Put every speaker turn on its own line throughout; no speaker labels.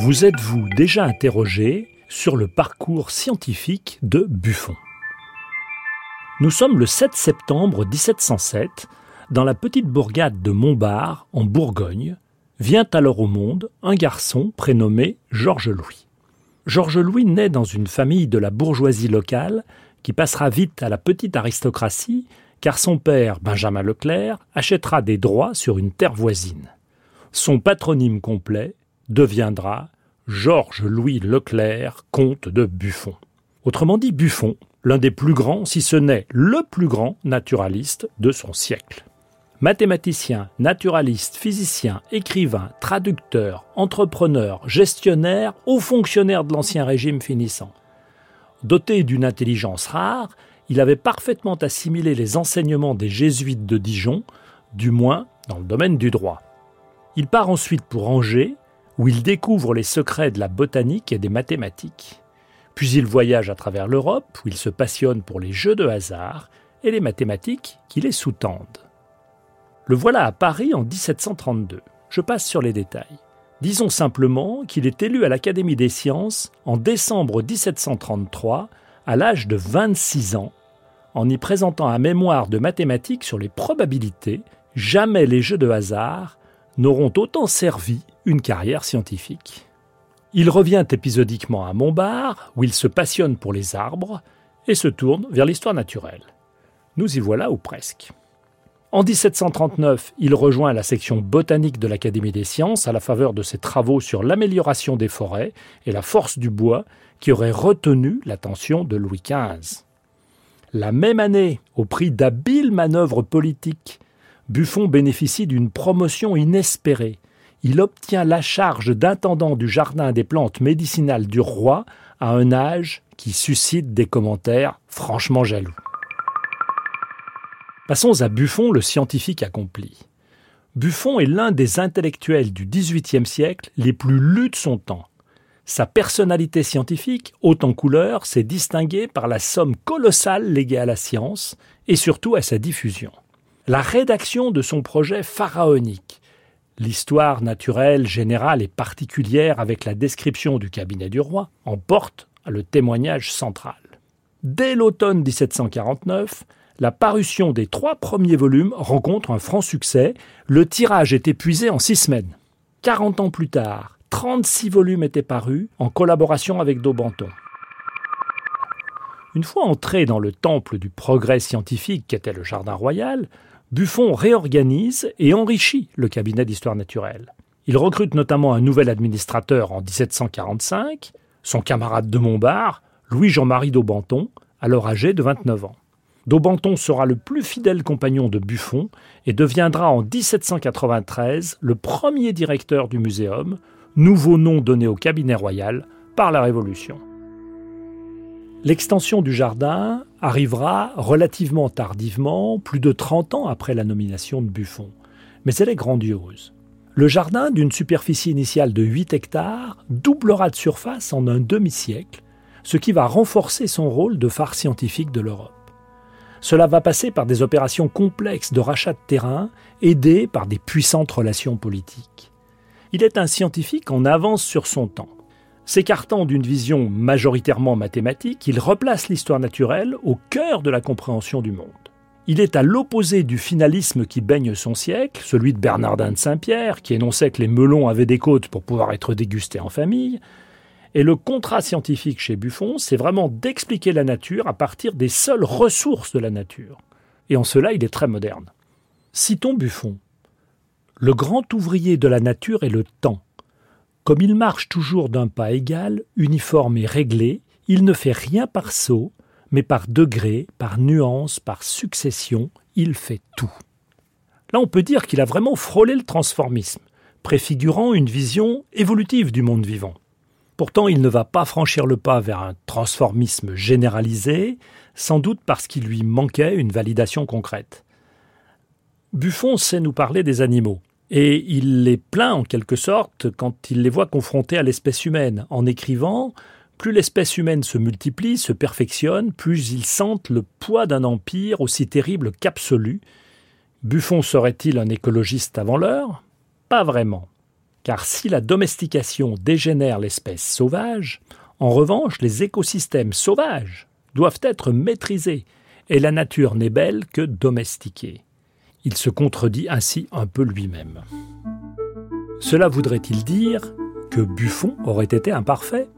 Vous êtes-vous déjà interrogé sur le parcours scientifique de Buffon? Nous sommes le 7 septembre 1707 dans la petite bourgade de Montbard, en Bourgogne, vient alors au monde un garçon prénommé Georges Louis. Georges Louis naît dans une famille de la bourgeoisie locale qui passera vite à la petite aristocratie car son père, Benjamin Leclerc, achètera des droits sur une terre voisine. Son patronyme complet deviendra Georges Louis Leclerc, comte de Buffon. Autrement dit, Buffon, l'un des plus grands, si ce n'est le plus grand naturaliste de son siècle. Mathématicien, naturaliste, physicien, écrivain, traducteur, entrepreneur, gestionnaire, haut fonctionnaire de l'Ancien Régime finissant. Doté d'une intelligence rare, il avait parfaitement assimilé les enseignements des jésuites de Dijon, du moins dans le domaine du droit. Il part ensuite pour Angers, où il découvre les secrets de la botanique et des mathématiques. Puis il voyage à travers l'Europe, où il se passionne pour les jeux de hasard et les mathématiques qui les sous-tendent. Le voilà à Paris en 1732. Je passe sur les détails. Disons simplement qu'il est élu à l'Académie des sciences en décembre 1733, à l'âge de 26 ans, en y présentant un mémoire de mathématiques sur les probabilités, jamais les jeux de hasard n'auront autant servi une carrière scientifique. Il revient épisodiquement à Montbard, où il se passionne pour les arbres, et se tourne vers l'histoire naturelle. Nous y voilà ou presque. En 1739, il rejoint la section botanique de l'Académie des sciences à la faveur de ses travaux sur l'amélioration des forêts et la force du bois qui auraient retenu l'attention de Louis XV. La même année, au prix d'habiles manœuvres politiques, Buffon bénéficie d'une promotion inespérée. Il obtient la charge d'intendant du jardin des plantes médicinales du roi à un âge qui suscite des commentaires franchement jaloux. Passons à Buffon, le scientifique accompli. Buffon est l'un des intellectuels du XVIIIe siècle les plus lus de son temps. Sa personnalité scientifique, haute en couleur, s'est distinguée par la somme colossale léguée à la science et surtout à sa diffusion. La rédaction de son projet pharaonique, l'histoire naturelle générale et particulière avec la description du cabinet du roi, en porte le témoignage central. Dès l'automne 1749, la parution des trois premiers volumes rencontre un franc succès. Le tirage est épuisé en six semaines. 40 ans plus tard, 36 volumes étaient parus en collaboration avec Daubenton. Une fois entré dans le temple du progrès scientifique qu'était le Jardin royal, Buffon réorganise et enrichit le cabinet d'histoire naturelle. Il recrute notamment un nouvel administrateur en 1745, son camarade de Montbard, Louis-Jean-Marie Daubenton, alors âgé de 29 ans. Daubenton sera le plus fidèle compagnon de Buffon et deviendra en 1793 le premier directeur du muséum, nouveau nom donné au cabinet royal par la Révolution. L'extension du jardin arrivera relativement tardivement, plus de 30 ans après la nomination de Buffon, mais elle est grandiose. Le jardin, d'une superficie initiale de 8 hectares, doublera de surface en un demi-siècle, ce qui va renforcer son rôle de phare scientifique de l'Europe. Cela va passer par des opérations complexes de rachat de terrain, aidées par des puissantes relations politiques. Il est un scientifique en avance sur son temps. S'écartant d'une vision majoritairement mathématique, il replace l'histoire naturelle au cœur de la compréhension du monde. Il est à l'opposé du finalisme qui baigne son siècle, celui de Bernardin de Saint-Pierre, qui énonçait que les melons avaient des côtes pour pouvoir être dégustés en famille, et le contrat scientifique chez Buffon, c'est vraiment d'expliquer la nature à partir des seules ressources de la nature. Et en cela, il est très moderne. Citons Buffon. Le grand ouvrier de la nature est le temps. Comme il marche toujours d'un pas égal, uniforme et réglé, il ne fait rien par saut, mais par degrés, par nuances, par succession, il fait tout. Là, on peut dire qu'il a vraiment frôlé le transformisme, préfigurant une vision évolutive du monde vivant. Pourtant, il ne va pas franchir le pas vers un transformisme généralisé, sans doute parce qu'il lui manquait une validation concrète. Buffon sait nous parler des animaux, et il les plaint en quelque sorte quand il les voit confrontés à l'espèce humaine, en écrivant Plus l'espèce humaine se multiplie, se perfectionne, plus ils sentent le poids d'un empire aussi terrible qu'absolu. Buffon serait-il un écologiste avant l'heure? Pas vraiment. Car si la domestication dégénère l'espèce sauvage, en revanche, les écosystèmes sauvages doivent être maîtrisés, et la nature n'est belle que domestiquée. Il se contredit ainsi un peu lui-même. Cela voudrait-il dire que Buffon aurait été imparfait?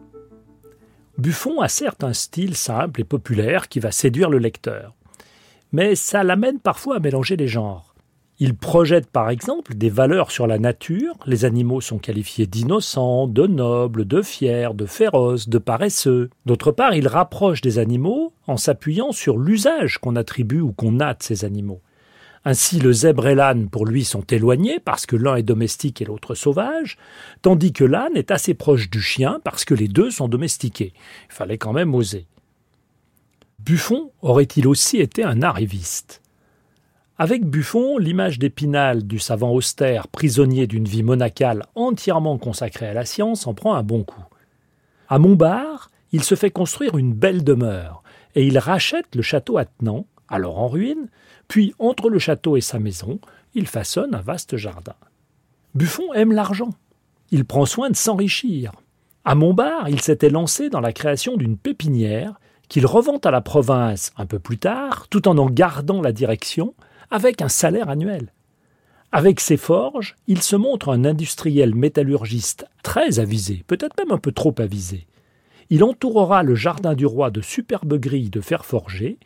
Buffon a certes un style simple et populaire qui va séduire le lecteur, mais ça l'amène parfois à mélanger les genres. Il projette par exemple des valeurs sur la nature, les animaux sont qualifiés d'innocents, de nobles, de fiers, de féroces, de paresseux. D'autre part, il rapproche des animaux en s'appuyant sur l'usage qu'on attribue ou qu'on a de ces animaux. Ainsi, le zèbre et l'âne, pour lui, sont éloignés parce que l'un est domestique et l'autre sauvage, tandis que l'âne est assez proche du chien parce que les deux sont domestiqués. Il fallait quand même oser. Buffon aurait-il aussi été un arriviste? Avec Buffon, l'image d'Épinal du savant austère, prisonnier d'une vie monacale entièrement consacrée à la science, en prend un bon coup. À Montbard, il se fait construire une belle demeure, et il rachète le château attenant, alors en ruine, puis entre le château et sa maison, il façonne un vaste jardin. Buffon aime l'argent. Il prend soin de s'enrichir. À Montbard, il s'était lancé dans la création d'une pépinière qu'il revend à la province un peu plus tard, tout en en gardant la direction, avec un salaire annuel. Avec ses forges, il se montre un industriel métallurgiste très avisé, peut-être même un peu trop avisé. Il entourera le jardin du roi de superbes grilles de fer forgé,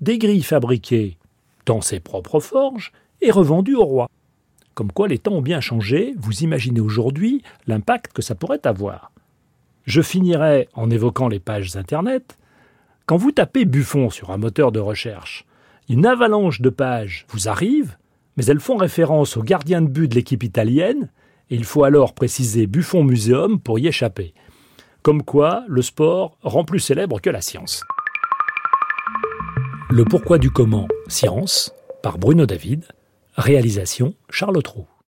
des grilles fabriquées dans ses propres forges et revendues au roi. Comme quoi les temps ont bien changé, vous imaginez aujourd'hui l'impact que ça pourrait avoir. Je finirai en évoquant les pages Internet. Quand vous tapez Buffon sur un moteur de recherche, une avalanche de pages vous arrive, mais elles font référence au gardien de but de l'équipe italienne, et il faut alors préciser Buffon Muséum pour y échapper. Comme quoi, le sport rend plus célèbre que la science. Le pourquoi du comment, science, par Bruno David, réalisation Charles Trou.